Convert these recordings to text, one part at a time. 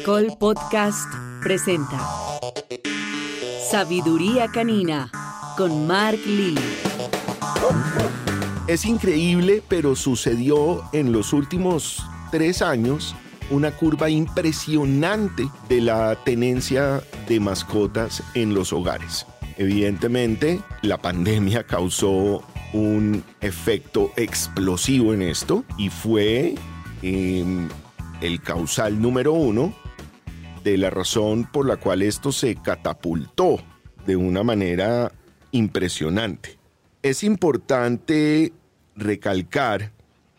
Caracol Podcast presenta Sabiduría Canina con Mark Lee. Es increíble, pero sucedió en los últimos tres años una curva impresionante de la tenencia de mascotas en los hogares. Evidentemente, la pandemia causó un efecto explosivo en esto y fue em, el causal número uno de la razón por la cual esto se catapultó de una manera impresionante. Es importante recalcar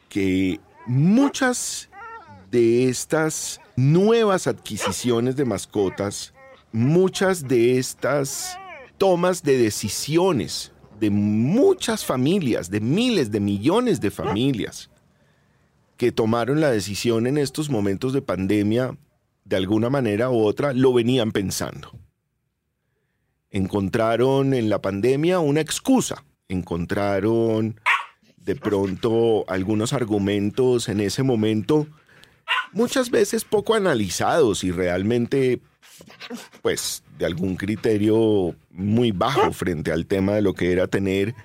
que muchas de estas nuevas adquisiciones de mascotas, muchas de estas tomas de decisiones de muchas familias, de miles de millones de familias, que tomaron la decisión en estos momentos de pandemia, de alguna manera u otra, lo venían pensando. Encontraron en la pandemia una excusa, encontraron de pronto algunos argumentos en ese momento, muchas veces poco analizados y realmente, pues, de algún criterio muy bajo frente al tema de lo que era tener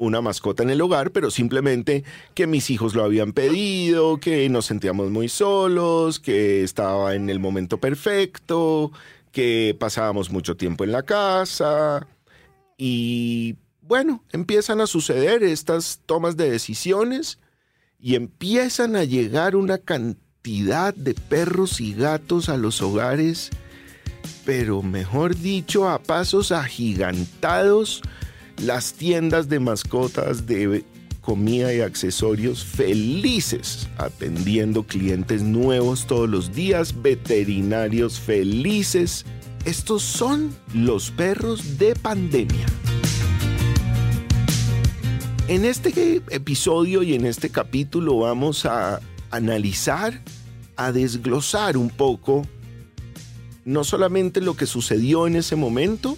una mascota en el hogar, pero simplemente que mis hijos lo habían pedido, que nos sentíamos muy solos, que estaba en el momento perfecto, que pasábamos mucho tiempo en la casa. Y bueno, empiezan a suceder estas tomas de decisiones y empiezan a llegar una cantidad de perros y gatos a los hogares pero mejor dicho, a pasos agigantados, las tiendas de mascotas de comida y accesorios felices, atendiendo clientes nuevos todos los días, veterinarios felices. Estos son los perros de pandemia. En este episodio y en este capítulo vamos a analizar, a desglosar un poco no solamente lo que sucedió en ese momento,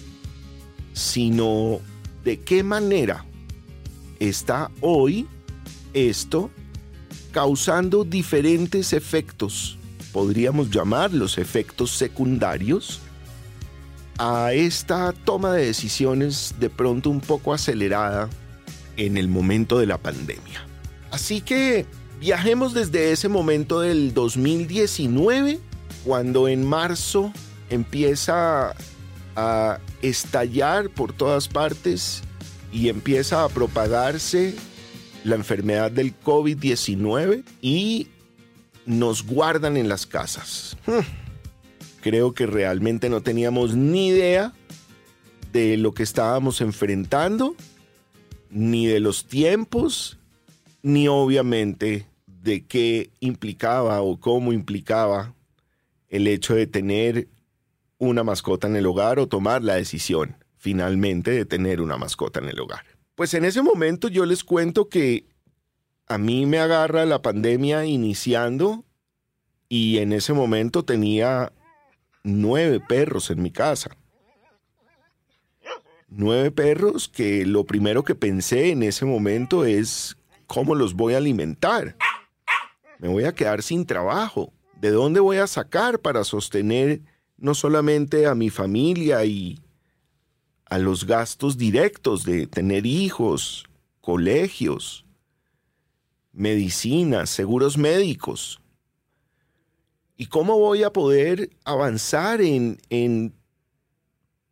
sino de qué manera está hoy esto causando diferentes efectos, podríamos llamarlos efectos secundarios, a esta toma de decisiones de pronto un poco acelerada en el momento de la pandemia. Así que viajemos desde ese momento del 2019 cuando en marzo empieza a estallar por todas partes y empieza a propagarse la enfermedad del COVID-19 y nos guardan en las casas. Hmm. Creo que realmente no teníamos ni idea de lo que estábamos enfrentando, ni de los tiempos, ni obviamente de qué implicaba o cómo implicaba el hecho de tener una mascota en el hogar o tomar la decisión finalmente de tener una mascota en el hogar. Pues en ese momento yo les cuento que a mí me agarra la pandemia iniciando y en ese momento tenía nueve perros en mi casa. Nueve perros que lo primero que pensé en ese momento es cómo los voy a alimentar. Me voy a quedar sin trabajo. ¿De dónde voy a sacar para sostener no solamente a mi familia y a los gastos directos de tener hijos, colegios, medicinas, seguros médicos? ¿Y cómo voy a poder avanzar en, en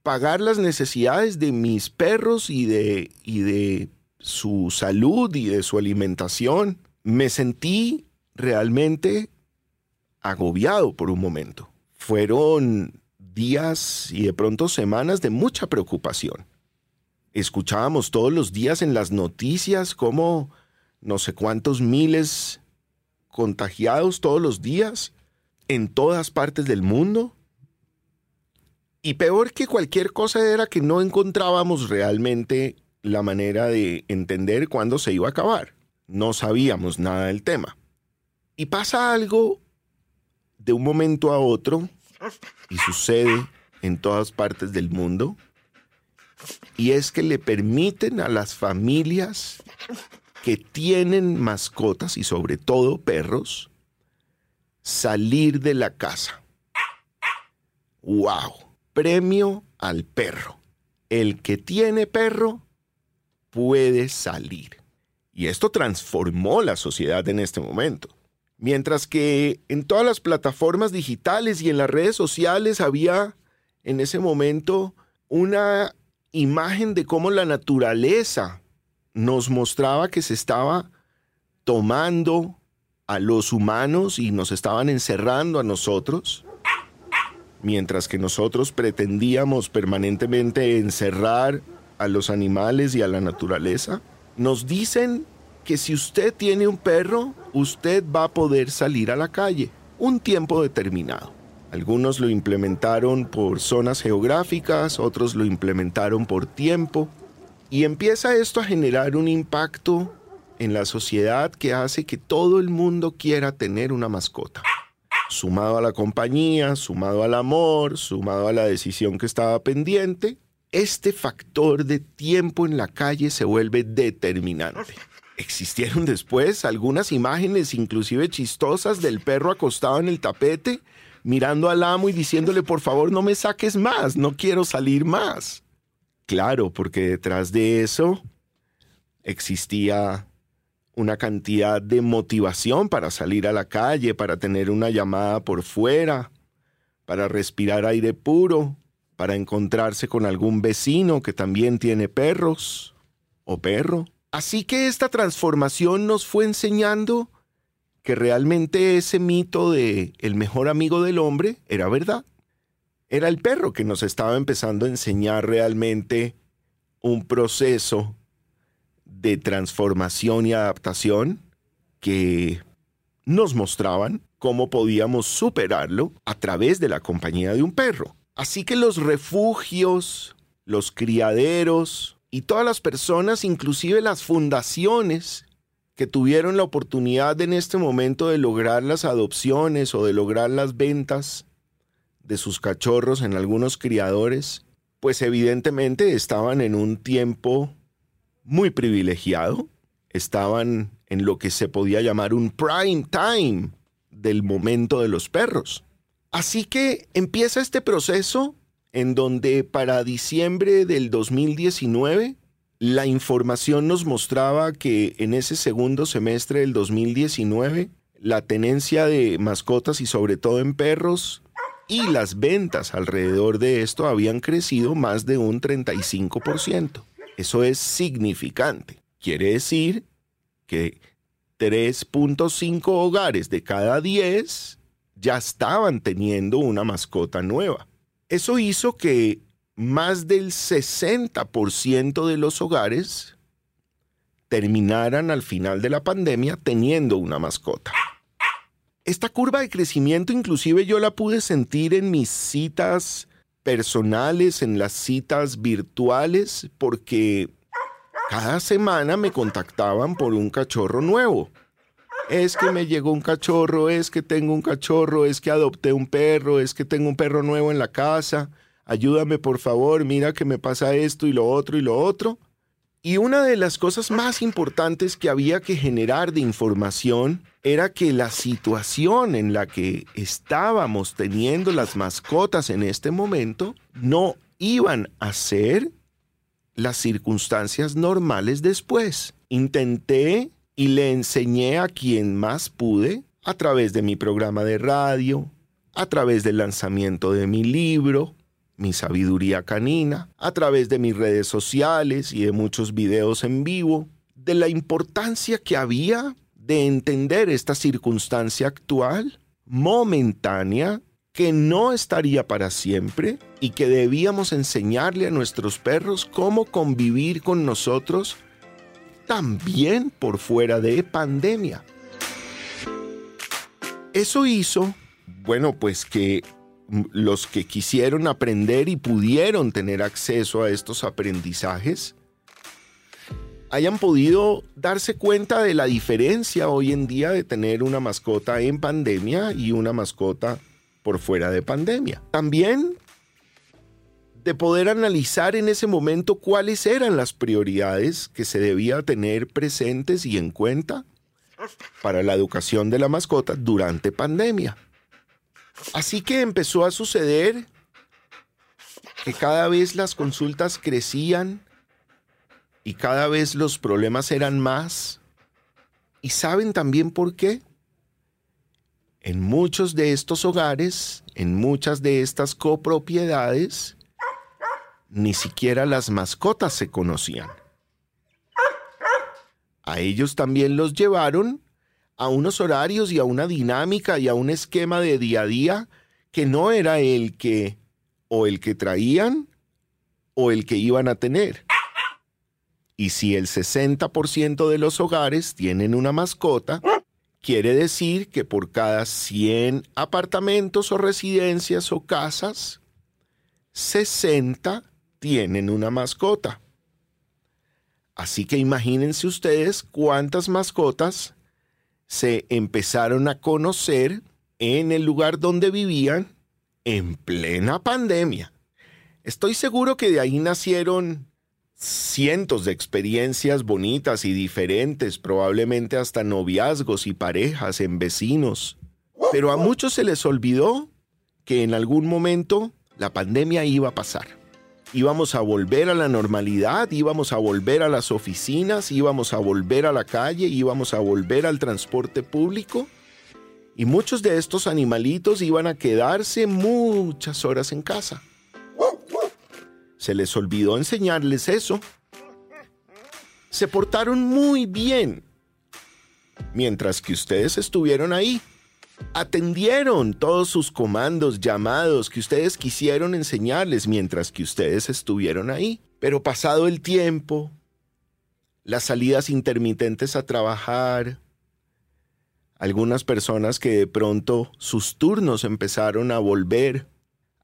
pagar las necesidades de mis perros y de, y de su salud y de su alimentación? Me sentí realmente agobiado por un momento. Fueron días y de pronto semanas de mucha preocupación. Escuchábamos todos los días en las noticias cómo no sé cuántos miles contagiados todos los días en todas partes del mundo. Y peor que cualquier cosa era que no encontrábamos realmente la manera de entender cuándo se iba a acabar. No sabíamos nada del tema. Y pasa algo de un momento a otro y sucede en todas partes del mundo. Y es que le permiten a las familias que tienen mascotas y sobre todo perros salir de la casa. ¡Wow! Premio al perro. El que tiene perro puede salir. Y esto transformó la sociedad en este momento. Mientras que en todas las plataformas digitales y en las redes sociales había en ese momento una imagen de cómo la naturaleza nos mostraba que se estaba tomando a los humanos y nos estaban encerrando a nosotros, mientras que nosotros pretendíamos permanentemente encerrar a los animales y a la naturaleza, nos dicen que si usted tiene un perro, usted va a poder salir a la calle un tiempo determinado. Algunos lo implementaron por zonas geográficas, otros lo implementaron por tiempo, y empieza esto a generar un impacto en la sociedad que hace que todo el mundo quiera tener una mascota. Sumado a la compañía, sumado al amor, sumado a la decisión que estaba pendiente, este factor de tiempo en la calle se vuelve determinante. Existieron después algunas imágenes inclusive chistosas del perro acostado en el tapete, mirando al amo y diciéndole por favor no me saques más, no quiero salir más. Claro, porque detrás de eso existía una cantidad de motivación para salir a la calle, para tener una llamada por fuera, para respirar aire puro, para encontrarse con algún vecino que también tiene perros o perro. Así que esta transformación nos fue enseñando que realmente ese mito de el mejor amigo del hombre era verdad. Era el perro que nos estaba empezando a enseñar realmente un proceso de transformación y adaptación que nos mostraban cómo podíamos superarlo a través de la compañía de un perro. Así que los refugios, los criaderos y todas las personas, inclusive las fundaciones que tuvieron la oportunidad en este momento de lograr las adopciones o de lograr las ventas de sus cachorros en algunos criadores, pues evidentemente estaban en un tiempo muy privilegiado, estaban en lo que se podía llamar un prime time del momento de los perros. Así que empieza este proceso en donde para diciembre del 2019 la información nos mostraba que en ese segundo semestre del 2019 la tenencia de mascotas y sobre todo en perros y las ventas alrededor de esto habían crecido más de un 35%. Eso es significante. Quiere decir que 3.5 hogares de cada 10 ya estaban teniendo una mascota nueva. Eso hizo que más del 60% de los hogares terminaran al final de la pandemia teniendo una mascota. Esta curva de crecimiento inclusive yo la pude sentir en mis citas personales, en las citas virtuales, porque cada semana me contactaban por un cachorro nuevo es que me llegó un cachorro, es que tengo un cachorro, es que adopté un perro, es que tengo un perro nuevo en la casa, ayúdame por favor, mira que me pasa esto y lo otro y lo otro. Y una de las cosas más importantes que había que generar de información era que la situación en la que estábamos teniendo las mascotas en este momento no iban a ser las circunstancias normales después. Intenté y le enseñé a quien más pude a través de mi programa de radio, a través del lanzamiento de mi libro, Mi sabiduría canina, a través de mis redes sociales y de muchos videos en vivo, de la importancia que había de entender esta circunstancia actual, momentánea, que no estaría para siempre y que debíamos enseñarle a nuestros perros cómo convivir con nosotros también por fuera de pandemia. Eso hizo, bueno, pues que los que quisieron aprender y pudieron tener acceso a estos aprendizajes hayan podido darse cuenta de la diferencia hoy en día de tener una mascota en pandemia y una mascota por fuera de pandemia. También de poder analizar en ese momento cuáles eran las prioridades que se debía tener presentes y en cuenta para la educación de la mascota durante pandemia. Así que empezó a suceder que cada vez las consultas crecían y cada vez los problemas eran más. ¿Y saben también por qué? En muchos de estos hogares, en muchas de estas copropiedades, ni siquiera las mascotas se conocían. A ellos también los llevaron a unos horarios y a una dinámica y a un esquema de día a día que no era el que o el que traían o el que iban a tener. Y si el 60% de los hogares tienen una mascota, quiere decir que por cada 100 apartamentos o residencias o casas, 60 tienen una mascota. Así que imagínense ustedes cuántas mascotas se empezaron a conocer en el lugar donde vivían en plena pandemia. Estoy seguro que de ahí nacieron cientos de experiencias bonitas y diferentes, probablemente hasta noviazgos y parejas en vecinos. Pero a muchos se les olvidó que en algún momento la pandemia iba a pasar. Íbamos a volver a la normalidad, íbamos a volver a las oficinas, íbamos a volver a la calle, íbamos a volver al transporte público. Y muchos de estos animalitos iban a quedarse muchas horas en casa. Se les olvidó enseñarles eso. Se portaron muy bien. Mientras que ustedes estuvieron ahí, atendieron todos sus comandos, llamados que ustedes quisieron enseñarles mientras que ustedes estuvieron ahí. Pero pasado el tiempo, las salidas intermitentes a trabajar, algunas personas que de pronto sus turnos empezaron a volver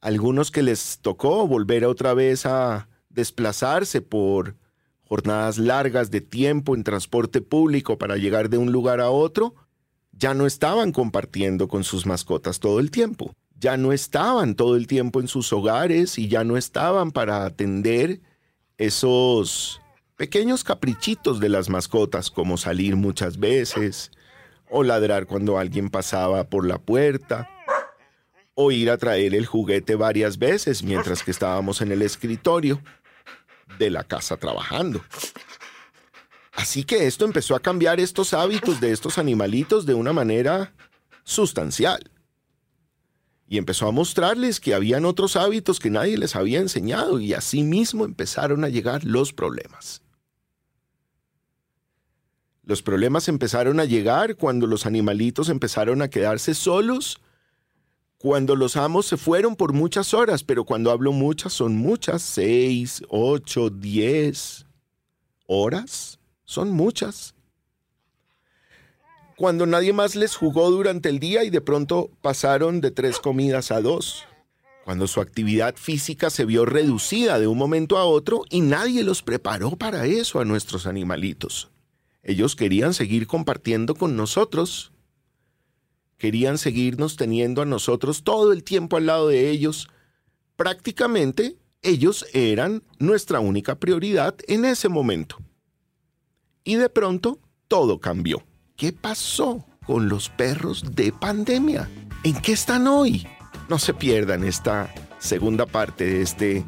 algunos que les tocó volver otra vez a desplazarse por jornadas largas de tiempo en transporte público para llegar de un lugar a otro, ya no estaban compartiendo con sus mascotas todo el tiempo. Ya no estaban todo el tiempo en sus hogares y ya no estaban para atender esos pequeños caprichitos de las mascotas, como salir muchas veces o ladrar cuando alguien pasaba por la puerta o ir a traer el juguete varias veces mientras que estábamos en el escritorio de la casa trabajando. Así que esto empezó a cambiar estos hábitos de estos animalitos de una manera sustancial. Y empezó a mostrarles que habían otros hábitos que nadie les había enseñado y así mismo empezaron a llegar los problemas. Los problemas empezaron a llegar cuando los animalitos empezaron a quedarse solos cuando los amos se fueron por muchas horas, pero cuando hablo muchas son muchas, seis, ocho, diez horas, son muchas. Cuando nadie más les jugó durante el día y de pronto pasaron de tres comidas a dos. Cuando su actividad física se vio reducida de un momento a otro y nadie los preparó para eso a nuestros animalitos. Ellos querían seguir compartiendo con nosotros, querían seguirnos teniendo a nosotros todo el tiempo al lado de ellos. Prácticamente ellos eran nuestra única prioridad en ese momento. Y de pronto todo cambió. ¿Qué pasó con los perros de pandemia? ¿En qué están hoy? No se pierdan esta segunda parte de este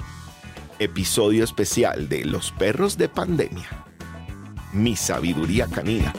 episodio especial de Los perros de pandemia. Mi sabiduría canina.